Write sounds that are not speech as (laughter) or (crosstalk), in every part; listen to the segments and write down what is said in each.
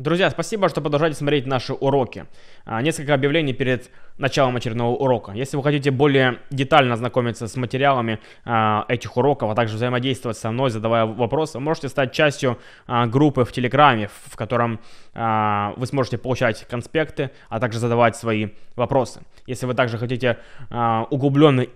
Друзья, спасибо, что продолжаете смотреть наши уроки. А, несколько объявлений перед началом очередного урока. Если вы хотите более детально ознакомиться с материалами а, этих уроков, а также взаимодействовать со мной, задавая вопросы, вы можете стать частью а, группы в Телеграме, в котором вы сможете получать конспекты, а также задавать свои вопросы. Если вы также хотите углубленно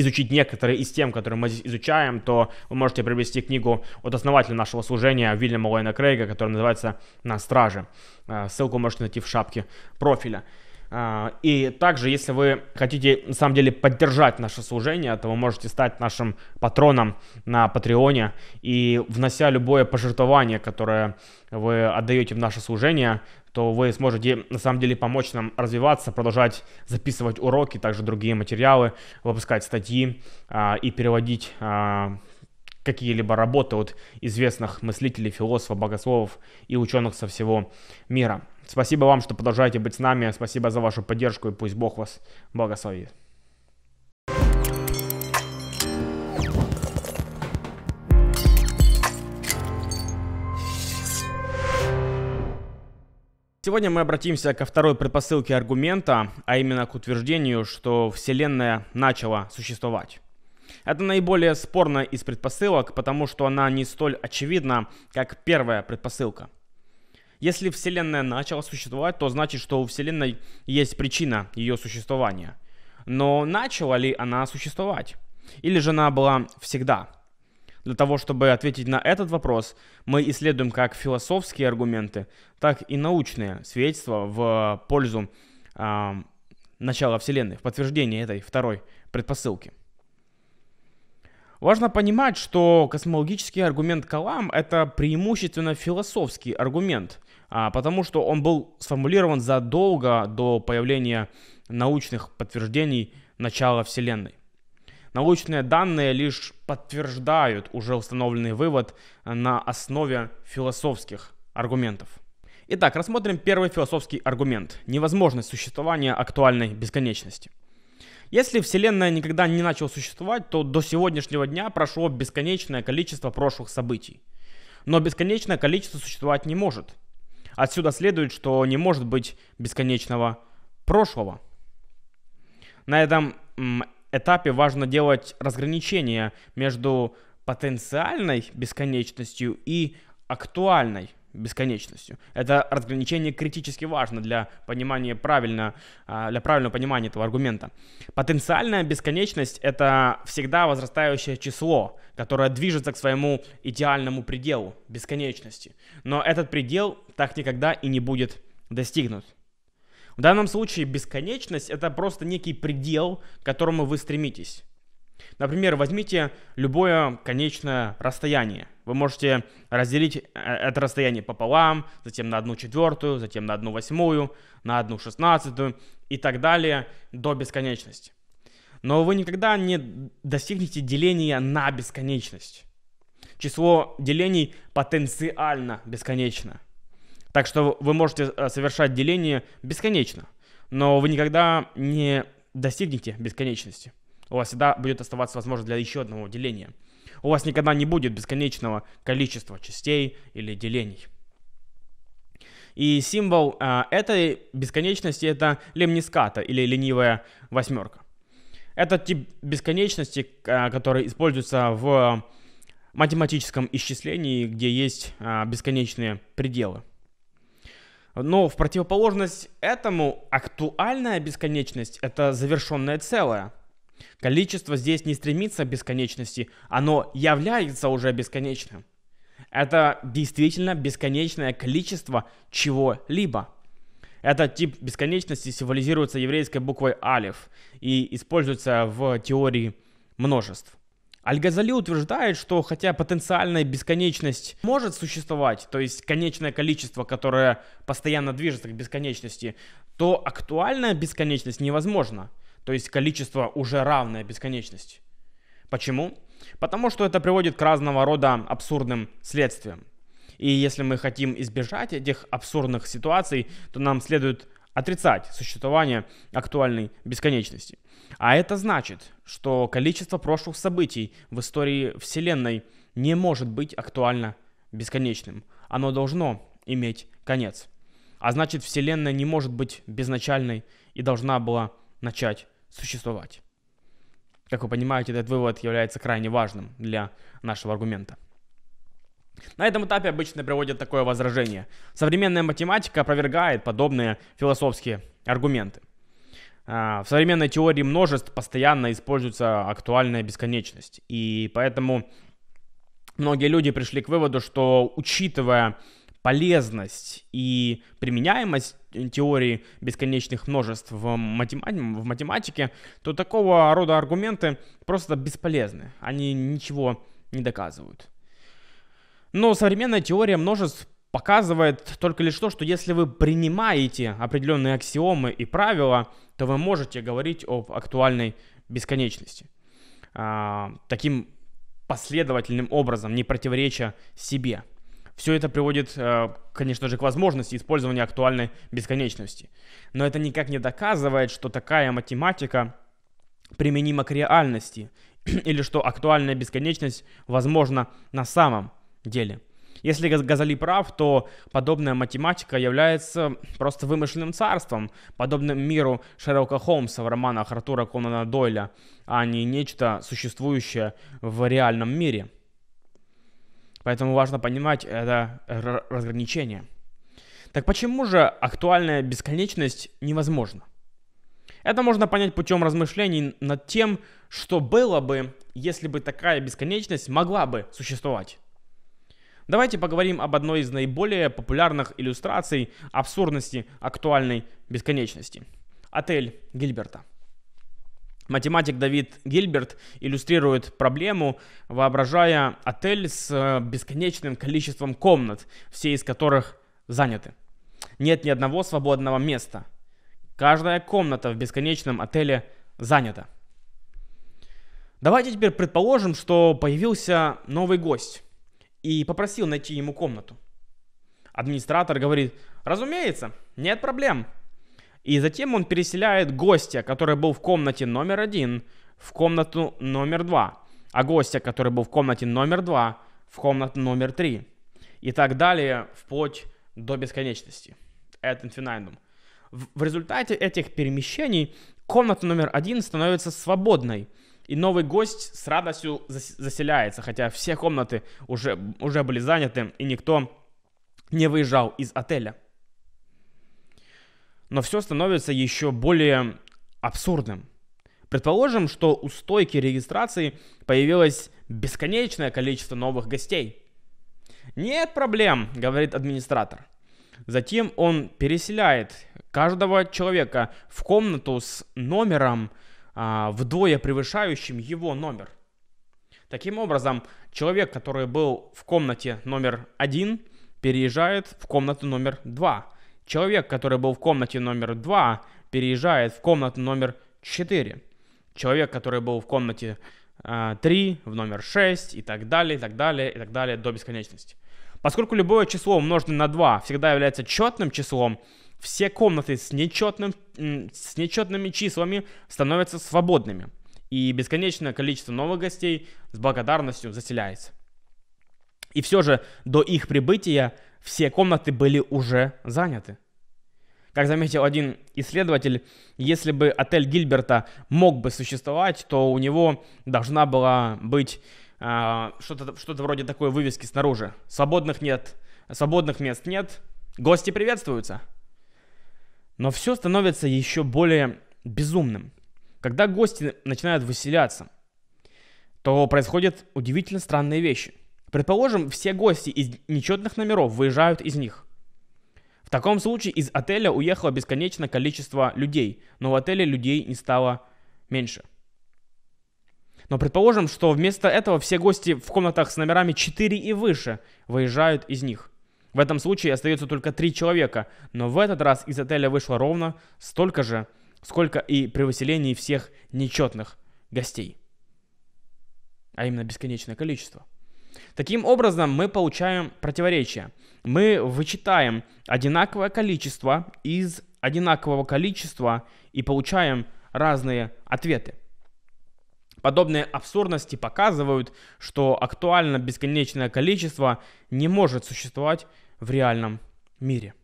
изучить некоторые из тем, которые мы здесь изучаем, то вы можете приобрести книгу от основателя нашего служения Вильяма Лойна Крейга, которая называется «На страже». А, ссылку можете найти в шапке профиля. А, и также, если вы хотите на самом деле поддержать наше служение, то вы можете стать нашим патроном на Патреоне и внося любое пожертвование, которое вы отдаете в наше служение, то вы сможете на самом деле помочь нам развиваться, продолжать записывать уроки, также другие материалы, выпускать статьи а, и переводить а, какие-либо работы от известных мыслителей, философов, богословов и ученых со всего мира. Спасибо вам, что продолжаете быть с нами. Спасибо за вашу поддержку и пусть Бог вас благословит. Сегодня мы обратимся ко второй предпосылке аргумента, а именно к утверждению, что Вселенная начала существовать. Это наиболее спорная из предпосылок, потому что она не столь очевидна, как первая предпосылка. Если Вселенная начала существовать, то значит, что у Вселенной есть причина ее существования. Но начала ли она существовать? Или же она была всегда? Для того, чтобы ответить на этот вопрос, мы исследуем как философские аргументы, так и научные свидетельства в пользу э, начала Вселенной, в подтверждение этой второй предпосылки. Важно понимать, что космологический аргумент Калам – это преимущественно философский аргумент, а, потому что он был сформулирован задолго до появления научных подтверждений начала Вселенной. Научные данные лишь подтверждают уже установленный вывод на основе философских аргументов. Итак, рассмотрим первый философский аргумент – невозможность существования актуальной бесконечности. Если Вселенная никогда не начала существовать, то до сегодняшнего дня прошло бесконечное количество прошлых событий. Но бесконечное количество существовать не может. Отсюда следует, что не может быть бесконечного прошлого. На этом этапе важно делать разграничение между потенциальной бесконечностью и актуальной бесконечностью. Это разграничение критически важно для понимания правильно, а, для правильного понимания этого аргумента. Потенциальная бесконечность — это всегда возрастающее число, которое движется к своему идеальному пределу бесконечности. Но этот предел так никогда и не будет достигнут. В данном случае бесконечность это просто некий предел, к которому вы стремитесь. Например, возьмите любое конечное расстояние. Вы можете разделить э, это расстояние пополам, затем на одну четвертую, затем на одну восьмую, на одну шестнадцатую и так далее до бесконечности. Но вы никогда не достигнете деления на бесконечность. Число делений потенциально бесконечно. Так что вы можете э, совершать деление бесконечно, но вы никогда не достигнете бесконечности. У вас всегда будет оставаться возможность для еще одного деления. У вас никогда не будет бесконечного количества частей или делений. И символ э, этой бесконечности это лемниската или ленивая восьмерка. Это тип бесконечности, э, который используется в математическом исчислении, где есть бесконечные пределы. Но в противоположность этому актуальная бесконечность – это завершенное целое. Количество здесь не стремится к бесконечности, оно является уже бесконечным. Это действительно бесконечное количество чего-либо. Этот тип бесконечности символизируется еврейской буквой алиф и используется в теории множеств. Аль-Газали утверждает, что хотя потенциальная бесконечность может существовать, то есть конечное количество, которое постоянно движется к бесконечности, то актуальная бесконечность невозможна, то есть количество уже равное бесконечности. Почему? Потому что это приводит к разного рода абсурдным следствиям. И если мы хотим избежать этих абсурдных ситуаций, то нам следует отрицать существование актуальной бесконечности. А это значит, что количество прошлых событий в истории Вселенной не может быть актуально бесконечным. Оно должно иметь конец. А значит, Вселенная не может быть безначальной и должна была начать существовать. Как вы понимаете, этот вывод является крайне важным для нашего аргумента. На этом этапе обычно приводят такое возражение. Современная математика опровергает подобные философские аргументы. А, в современной теории множеств постоянно используется актуальная бесконечность. И поэтому многие люди пришли к выводу, что учитывая полезность и применяемость теории бесконечных множеств в, математи- в математике, то такого рода аргументы просто бесполезны. Они ничего не доказывают. Но современная теория множеств показывает только лишь то, что если вы принимаете определенные аксиомы и правила, то вы можете говорить об актуальной бесконечности. А, таким последовательным образом, не противореча себе. Все это приводит, э, конечно же, к возможности использования актуальной бесконечности. Но это никак не доказывает, что такая математика применима к реальности (clears throat) или что актуальная бесконечность возможна на самом деле. Если Газали прав, то подобная математика является просто вымышленным царством, подобным миру Шерлока Холмса в романах Артура Конана Дойля, а не нечто существующее в реальном мире. Поэтому важно понимать это разграничение. Так почему же актуальная бесконечность невозможна? Это можно понять путем размышлений над тем, что было бы, если бы такая бесконечность могла бы существовать. Давайте поговорим об одной из наиболее популярных иллюстраций абсурдности актуальной бесконечности. Отель Гильберта. Математик Давид Гильберт иллюстрирует проблему, воображая отель с э, бесконечным количеством комнат, все из которых заняты. Нет ни одного свободного места. Каждая комната в бесконечном отеле занята. Давайте теперь предположим, что появился новый гость и попросил найти ему комнату. Администратор говорит, разумеется, нет проблем. И затем он переселяет гостя, который был в комнате номер один, в комнату номер два, а гостя, который был в комнате номер два, в комнату номер три. И так далее, вплоть до бесконечности. Это инфинайдум. В результате этих перемещений комната номер один становится свободной, и новый гость с радостью заселяется, хотя все комнаты уже, уже были заняты, и никто не выезжал из отеля. Но все становится еще более абсурдным. Предположим, что у стойки регистрации появилось бесконечное количество новых гостей. Нет проблем, говорит администратор. Затем он переселяет каждого человека в комнату с номером, а, вдвое превышающим его номер. Таким образом, человек, который был в комнате номер один, переезжает в комнату номер два. Человек, который был в комнате номер два, переезжает в комнату номер четыре. Человек, который был в комнате э, 3, в номер 6 и так далее, и так далее, и так далее до бесконечности. Поскольку любое число умноженное на 2 всегда является четным числом, все комнаты с, нечетным, с нечетными числами становятся свободными, и бесконечное количество новых гостей с благодарностью заселяется. И все же до их прибытия все комнаты были уже заняты. Как заметил один исследователь, если бы отель Гильберта мог бы существовать, то у него должна была быть э, что-то что вроде такой вывески снаружи. Свободных нет, свободных мест нет, гости приветствуются. Но все становится еще более безумным. Когда гости начинают выселяться, то происходят удивительно странные вещи. Предположим, все гости из нечетных номеров выезжают из них. В таком случае из отеля уехало бесконечное количество людей, но в отеле людей не стало меньше. Но предположим, что вместо этого все гости в комнатах с номерами 4 и выше выезжают из них. В этом случае остается только три человека, но в этот раз из отеля вышло ровно столько же, сколько и при выселении всех нечетных гостей. А именно бесконечное количество. Таким образом, мы получаем противоречие. Мы вычитаем одинаковое количество из одинакового количества и получаем разные ответы. Подобные абсурдности показывают, что актуально бесконечное количество не может существовать в реальном мире.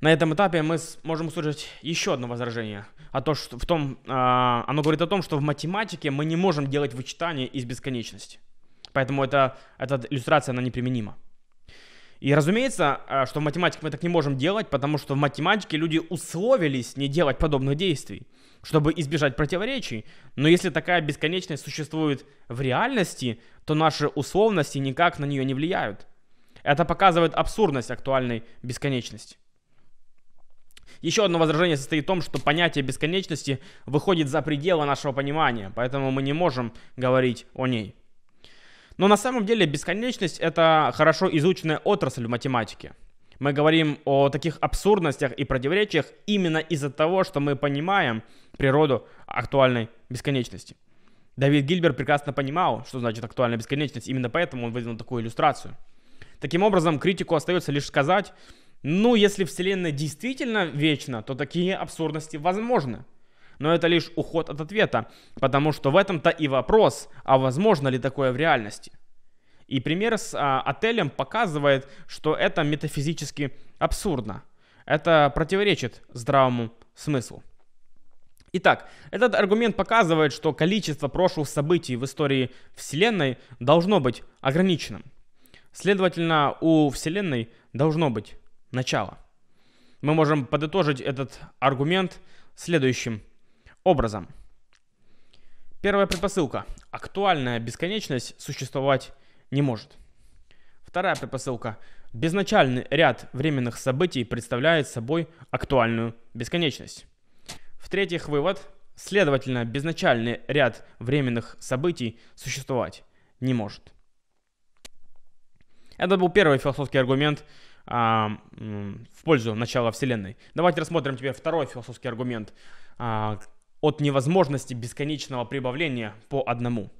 На этом этапе мы можем услышать еще одно возражение. А о том, что в том, а, оно говорит о том, что в математике мы не можем делать вычитания из бесконечности. Поэтому это, эта иллюстрация, она неприменима. И разумеется, а, что в математике мы так не можем делать, потому что в математике люди условились не делать подобных действий чтобы избежать противоречий. Но если такая бесконечность существует в реальности, то наши условности никак на нее не влияют. Это показывает абсурдность актуальной бесконечности. Еще одно возражение состоит в том, что понятие бесконечности выходит за пределы нашего понимания, поэтому мы не можем говорить о ней. Но на самом деле бесконечность — это хорошо изученная отрасль в математике. Мы говорим о таких абсурдностях и противоречиях именно из-за того, что мы понимаем природу актуальной бесконечности. Давид Гильбер прекрасно понимал, что значит актуальная бесконечность, именно поэтому он выдвинул такую иллюстрацию. Таким образом, критику остается лишь сказать, ну, если Вселенная действительно вечна, то такие абсурдности возможны. Но это лишь уход от ответа, потому что в этом-то и вопрос, а возможно ли такое в реальности. И пример с а, отелем показывает, что это метафизически абсурдно. Это противоречит здравому смыслу. Итак, этот аргумент показывает, что количество прошлых событий в истории Вселенной должно быть ограниченным. Следовательно, у Вселенной должно быть начало. Мы можем подытожить этот аргумент следующим образом. Первая предпосылка. Актуальная бесконечность существовать не может. Вторая предпосылка. Безначальный ряд временных событий представляет собой актуальную бесконечность. В-третьих, вывод. Следовательно, безначальный ряд временных событий существовать не может. Это был первый философский аргумент а, в пользу начала Вселенной. Давайте рассмотрим теперь второй философский аргумент а, от невозможности бесконечного прибавления по одному.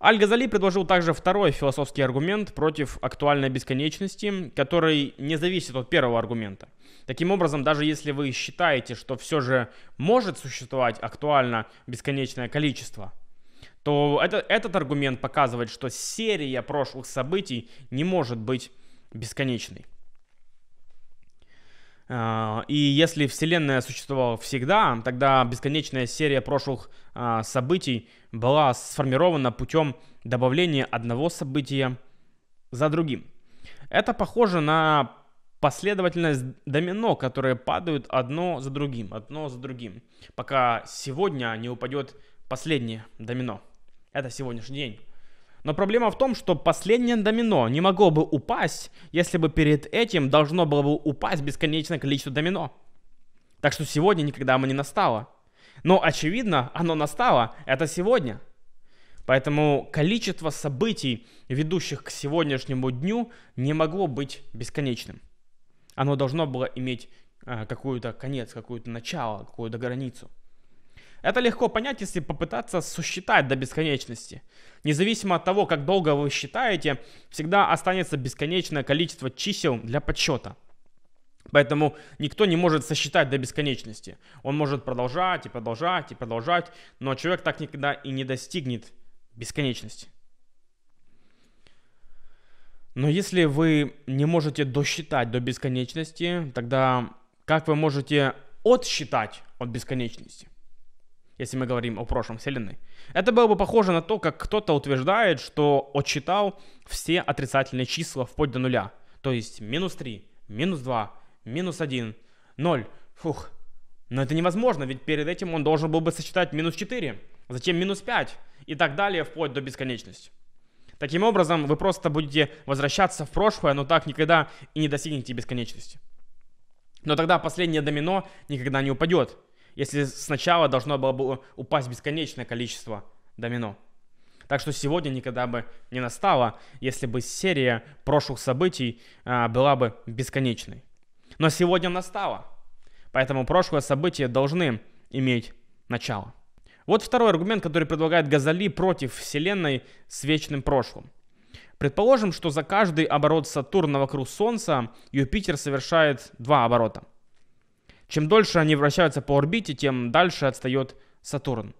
Аль-Газали предложил также второй философский аргумент против актуальной бесконечности, который не зависит от первого аргумента. Таким образом, даже если вы считаете, что все же может существовать актуально бесконечное количество, то это, этот аргумент показывает, что серия прошлых событий не может быть бесконечной. А, и если Вселенная существовала всегда, тогда бесконечная серия прошлых а, событий была сформирована путем добавления одного события за другим. Это похоже на последовательность домино, которые падают одно за другим, одно за другим, пока сегодня не упадет последнее домино. Это сегодняшний день. Но проблема в том, что последнее домино не могло бы упасть, если бы перед этим должно было бы упасть бесконечное количество домино. Так что сегодня никогда оно не настало. Но очевидно, оно настало, это сегодня. Поэтому количество событий, ведущих к сегодняшнему дню, не могло быть бесконечным. Оно должно было иметь э, какой-то конец, какое-то начало, какую-то границу. Это легко понять, если попытаться сосчитать до бесконечности. Независимо от того, как долго вы считаете, всегда останется бесконечное количество чисел для подсчета. Поэтому никто не может сосчитать до бесконечности. Он может продолжать и продолжать и продолжать, но человек так никогда и не достигнет бесконечности. Но если вы не можете досчитать до бесконечности, тогда как вы можете отсчитать от бесконечности? Если мы говорим о прошлом Вселенной. Это было бы похоже на то, как кто-то утверждает, что отчитал все отрицательные числа вплоть до нуля. То есть минус 3, минус 2, минус 1, 0. Фух. Но это невозможно, ведь перед этим он должен был бы сосчитать минус 4, затем минус 5 и так далее вплоть до бесконечности. Таким образом, вы просто будете возвращаться в прошлое, но так никогда и не достигнете бесконечности. Но тогда последнее домино никогда не упадет, если сначала должно было бы упасть бесконечное количество домино. Так что сегодня никогда бы не настало, если бы серия прошлых событий а, была бы бесконечной. Но сегодня настало. Поэтому прошлые события должны иметь начало. Вот второй аргумент, который предлагает Газали против Вселенной с вечным прошлым. Предположим, что за каждый оборот Сатурна вокруг Солнца Юпитер совершает два оборота – чем дольше они вращаются по орбите, тем дальше отстает Сатурн.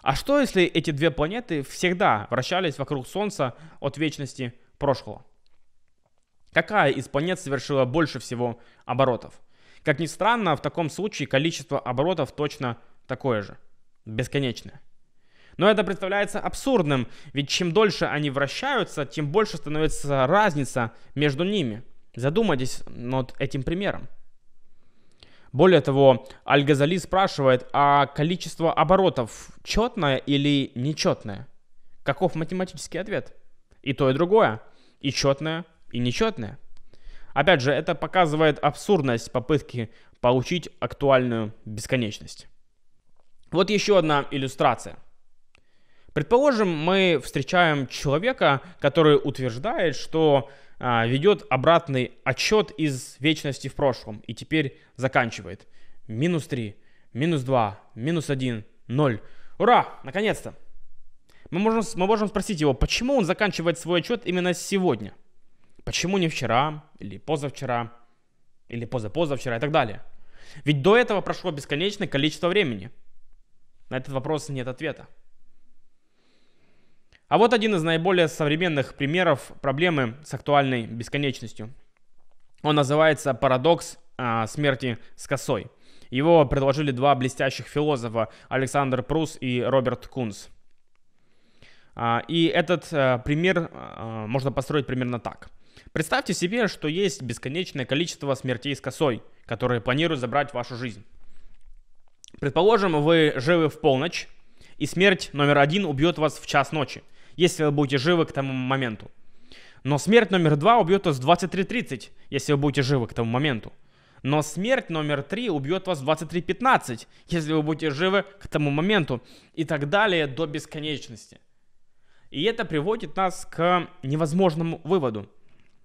А что, если эти две планеты всегда вращались вокруг Солнца от вечности прошлого? Какая из планет совершила больше всего оборотов? Как ни странно, в таком случае количество оборотов точно такое же, бесконечное. Но это представляется абсурдным, ведь чем дольше они вращаются, тем больше становится разница между ними. Задумайтесь над этим примером. Более того, Аль-Газали спрашивает, а количество оборотов четное или нечетное? Каков математический ответ? И то, и другое. И четное, и нечетное. Опять же, это показывает абсурдность попытки получить актуальную бесконечность. Вот еще одна иллюстрация. Предположим, мы встречаем человека, который утверждает, что ведет обратный отчет из вечности в прошлом и теперь заканчивает. Минус 3, минус 2, минус 1, 0. Ура! Наконец-то! Мы можем, мы можем спросить его, почему он заканчивает свой отчет именно сегодня? Почему не вчера, или позавчера, или позапозавчера и так далее? Ведь до этого прошло бесконечное количество времени. На этот вопрос нет ответа. А вот один из наиболее современных примеров проблемы с актуальной бесконечностью. Он называется «Парадокс а, смерти с косой». Его предложили два блестящих философа Александр Прус и Роберт Кунс. А, и этот а, пример можно построить примерно так. Представьте себе, что есть бесконечное количество смертей с косой, которые планируют забрать вашу жизнь. Предположим, вы живы в полночь, и смерть номер один убьет вас в час ночи – если вы будете живы к тому моменту. Но смерть номер два убьет вас в 23.30, если вы будете живы к тому моменту. Но смерть номер три убьет вас в 23.15, если вы будете живы к тому моменту. И так далее до бесконечности. И это приводит нас к невозможному выводу.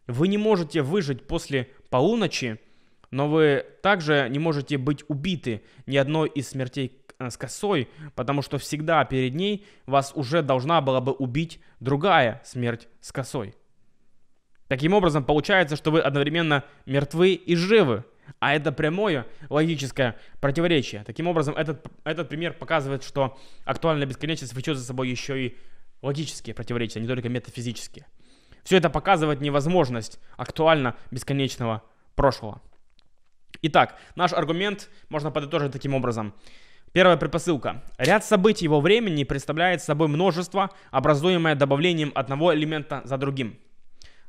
Вы не можете выжить после полуночи, но вы также не можете быть убиты ни одной из смертей с косой, потому что всегда перед ней вас уже должна была бы убить другая смерть с косой. Таким образом, получается, что вы одновременно мертвы и живы. А это прямое логическое противоречие. Таким образом, этот, этот пример показывает, что актуальная бесконечность влечет за собой еще и логические противоречия, не только метафизические. Все это показывает невозможность актуально бесконечного прошлого. Итак, наш аргумент можно подытожить таким образом. Первая предпосылка. Ряд событий во времени представляет собой множество, образуемое добавлением одного элемента за другим.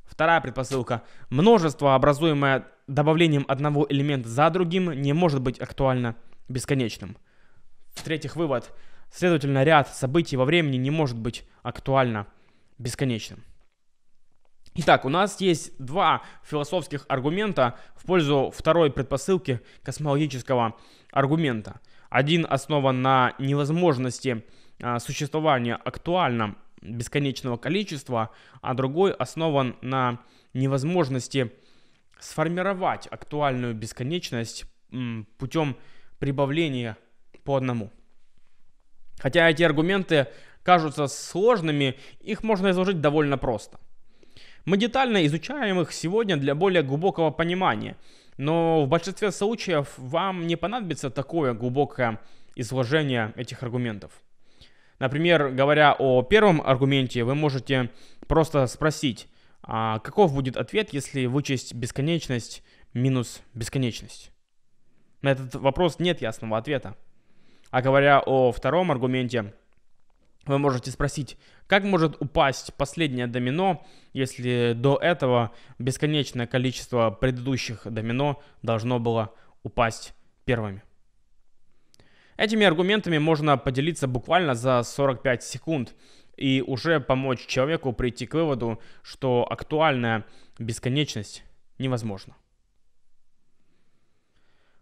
Вторая предпосылка. Множество, образуемое добавлением одного элемента за другим, не может быть актуально бесконечным. В-третьих, вывод. Следовательно, ряд событий во времени не может быть актуально бесконечным. Итак, у нас есть два философских аргумента в пользу второй предпосылки космологического аргумента. Один основан на невозможности а, существования актуально бесконечного количества, а другой основан на невозможности сформировать актуальную бесконечность путем прибавления по одному. Хотя эти аргументы кажутся сложными, их можно изложить довольно просто. Мы детально изучаем их сегодня для более глубокого понимания – но в большинстве случаев вам не понадобится такое глубокое изложение этих аргументов. Например, говоря о первом аргументе, вы можете просто спросить, а каков будет ответ, если вычесть бесконечность минус бесконечность? На этот вопрос нет ясного ответа. А говоря о втором аргументе, вы можете спросить, как может упасть последнее домино, если до этого бесконечное количество предыдущих домино должно было упасть первыми? Этими аргументами можно поделиться буквально за 45 секунд и уже помочь человеку прийти к выводу, что актуальная бесконечность невозможна.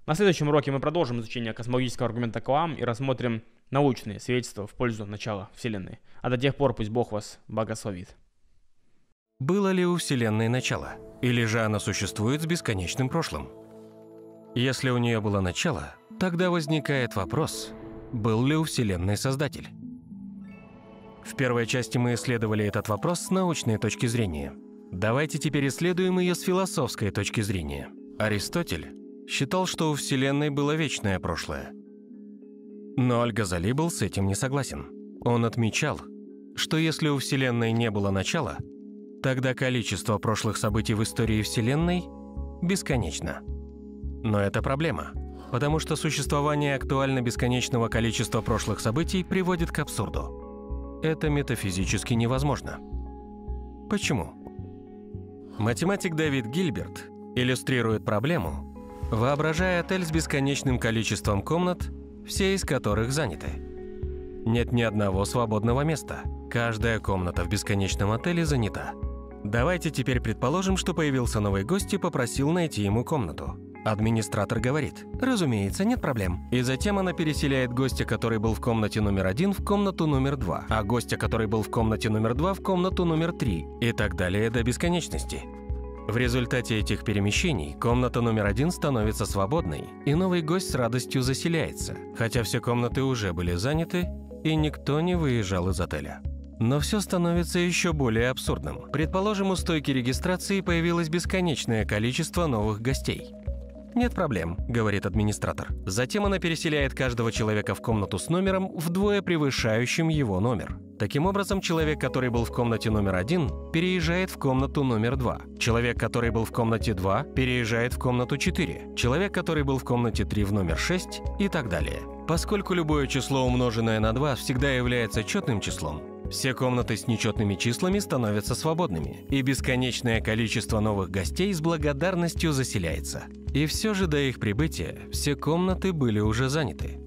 На следующем уроке мы продолжим изучение космологического аргумента Калам и рассмотрим научные свидетельства в пользу начала Вселенной. А до тех пор пусть Бог вас благословит. Было ли у Вселенной начало? Или же она существует с бесконечным прошлым? Если у нее было начало, тогда возникает вопрос, был ли у Вселенной Создатель? В первой части мы исследовали этот вопрос с научной точки зрения. Давайте теперь исследуем ее с философской точки зрения. Аристотель считал, что у Вселенной было вечное прошлое, но Аль-Газали был с этим не согласен. Он отмечал, что если у Вселенной не было начала, тогда количество прошлых событий в истории Вселенной бесконечно. Но это проблема, потому что существование актуально бесконечного количества прошлых событий приводит к абсурду. Это метафизически невозможно. Почему? Математик Дэвид Гильберт иллюстрирует проблему, воображая отель с бесконечным количеством комнат, все из которых заняты. Нет ни одного свободного места. Каждая комната в бесконечном отеле занята. Давайте теперь предположим, что появился новый гость и попросил найти ему комнату. Администратор говорит, разумеется, нет проблем. И затем она переселяет гостя, который был в комнате номер один, в комнату номер два, а гостя, который был в комнате номер два, в комнату номер три, и так далее до бесконечности. В результате этих перемещений комната номер один становится свободной, и новый гость с радостью заселяется, хотя все комнаты уже были заняты, и никто не выезжал из отеля. Но все становится еще более абсурдным. Предположим, у стойки регистрации появилось бесконечное количество новых гостей. «Нет проблем», — говорит администратор. Затем она переселяет каждого человека в комнату с номером, вдвое превышающим его номер. Таким образом, человек, который был в комнате номер один, переезжает в комнату номер два. Человек, который был в комнате два, переезжает в комнату четыре. Человек, который был в комнате три, в номер шесть и так далее. Поскольку любое число, умноженное на 2, всегда является четным числом, все комнаты с нечетными числами становятся свободными, и бесконечное количество новых гостей с благодарностью заселяется. И все же до их прибытия все комнаты были уже заняты.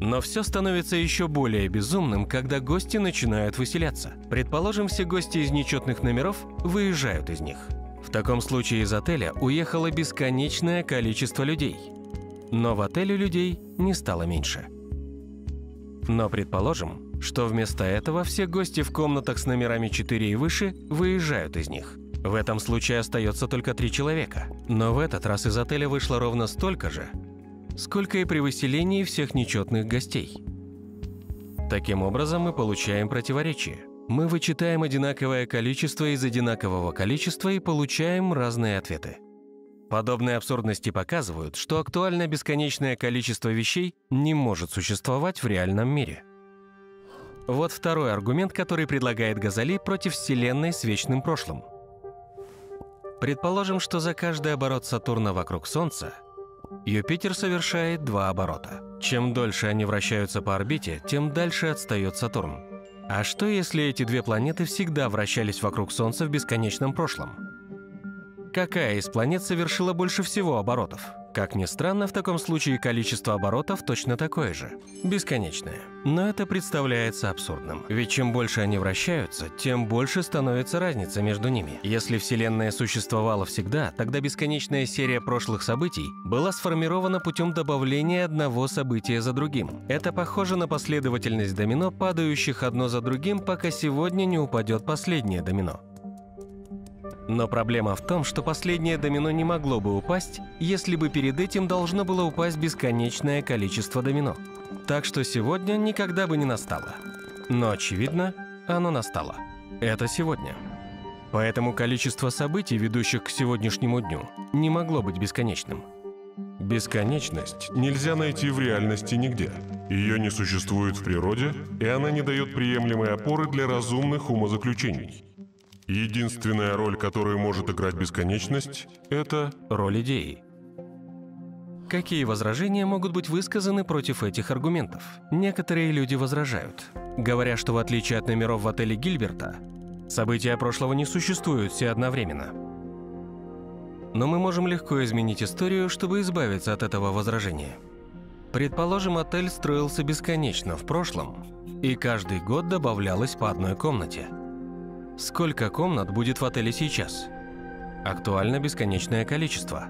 Но все становится еще более безумным, когда гости начинают выселяться. Предположим, все гости из нечетных номеров выезжают из них. В таком случае из отеля уехало бесконечное количество людей. Но в отеле людей не стало меньше. Но предположим, что вместо этого все гости в комнатах с номерами 4 и выше выезжают из них. В этом случае остается только три человека. Но в этот раз из отеля вышло ровно столько же, сколько и при выселении всех нечетных гостей. Таким образом, мы получаем противоречие. Мы вычитаем одинаковое количество из одинакового количества и получаем разные ответы. Подобные абсурдности показывают, что актуальное бесконечное количество вещей не может существовать в реальном мире. Вот второй аргумент, который предлагает Газали против Вселенной с вечным прошлым. Предположим, что за каждый оборот Сатурна вокруг Солнца Юпитер совершает два оборота. Чем дольше они вращаются по орбите, тем дальше отстает Сатурн. А что если эти две планеты всегда вращались вокруг Солнца в бесконечном прошлом? Какая из планет совершила больше всего оборотов? Как ни странно, в таком случае количество оборотов точно такое же. Бесконечное. Но это представляется абсурдным. Ведь чем больше они вращаются, тем больше становится разница между ними. Если Вселенная существовала всегда, тогда бесконечная серия прошлых событий была сформирована путем добавления одного события за другим. Это похоже на последовательность домино, падающих одно за другим, пока сегодня не упадет последнее домино. Но проблема в том, что последнее домино не могло бы упасть, если бы перед этим должно было упасть бесконечное количество домино. Так что сегодня никогда бы не настало. Но, очевидно, оно настало. Это сегодня. Поэтому количество событий, ведущих к сегодняшнему дню, не могло быть бесконечным. Бесконечность нельзя найти в реальности нигде. Ее не существует в природе, и она не дает приемлемой опоры для разумных умозаключений. Единственная роль, которую может играть бесконечность, это роль идеи. Какие возражения могут быть высказаны против этих аргументов? Некоторые люди возражают, говоря, что в отличие от номеров в отеле Гильберта, события прошлого не существуют все одновременно. Но мы можем легко изменить историю, чтобы избавиться от этого возражения. Предположим, отель строился бесконечно в прошлом, и каждый год добавлялось по одной комнате – Сколько комнат будет в отеле сейчас? Актуально бесконечное количество.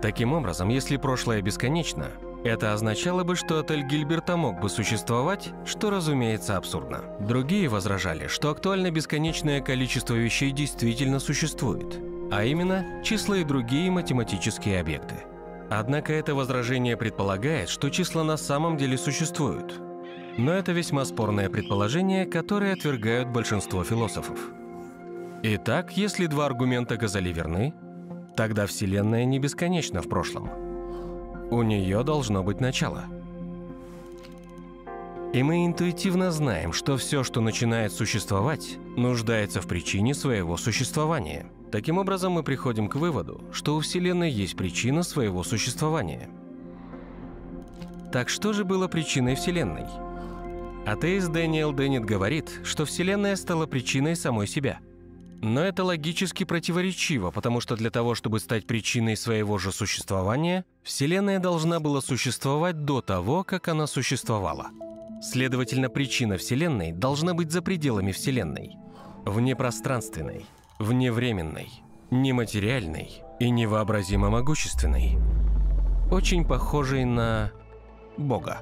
Таким образом, если прошлое бесконечно, это означало бы, что отель Гильберта мог бы существовать, что, разумеется, абсурдно. Другие возражали, что актуально бесконечное количество вещей действительно существует, а именно числа и другие математические объекты. Однако это возражение предполагает, что числа на самом деле существуют – но это весьма спорное предположение, которое отвергают большинство философов. Итак, если два аргумента Газали верны, тогда Вселенная не бесконечна в прошлом. У нее должно быть начало. И мы интуитивно знаем, что все, что начинает существовать, нуждается в причине своего существования. Таким образом, мы приходим к выводу, что у Вселенной есть причина своего существования. Так что же было причиной Вселенной? Атеист Дэниел Деннет говорит, что Вселенная стала причиной самой себя. Но это логически противоречиво, потому что для того, чтобы стать причиной своего же существования, Вселенная должна была существовать до того, как она существовала. Следовательно, причина Вселенной должна быть за пределами Вселенной, внепространственной, вневременной, нематериальной и невообразимо могущественной, очень похожей на Бога.